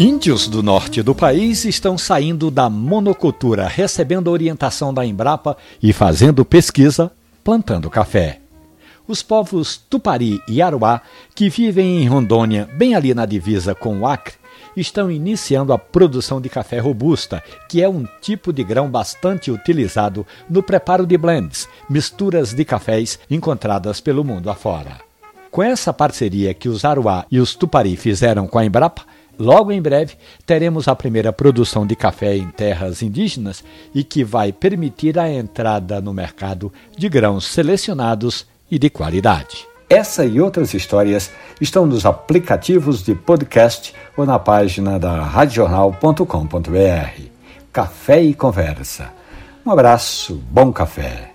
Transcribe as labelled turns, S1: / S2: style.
S1: Índios do norte do país estão saindo da monocultura, recebendo orientação da Embrapa e fazendo pesquisa, plantando café. Os povos Tupari e Aruá, que vivem em Rondônia, bem ali na divisa com o Acre, estão iniciando a produção de café robusta, que é um tipo de grão bastante utilizado no preparo de blends, misturas de cafés encontradas pelo mundo afora. Com essa parceria que os Aruá e os Tupari fizeram com a Embrapa, Logo em breve teremos a primeira produção de café em terras indígenas e que vai permitir a entrada no mercado de grãos selecionados e de qualidade. Essa e outras histórias estão nos aplicativos de podcast ou na página da radiojornal.com.br. Café e conversa. Um abraço, bom café.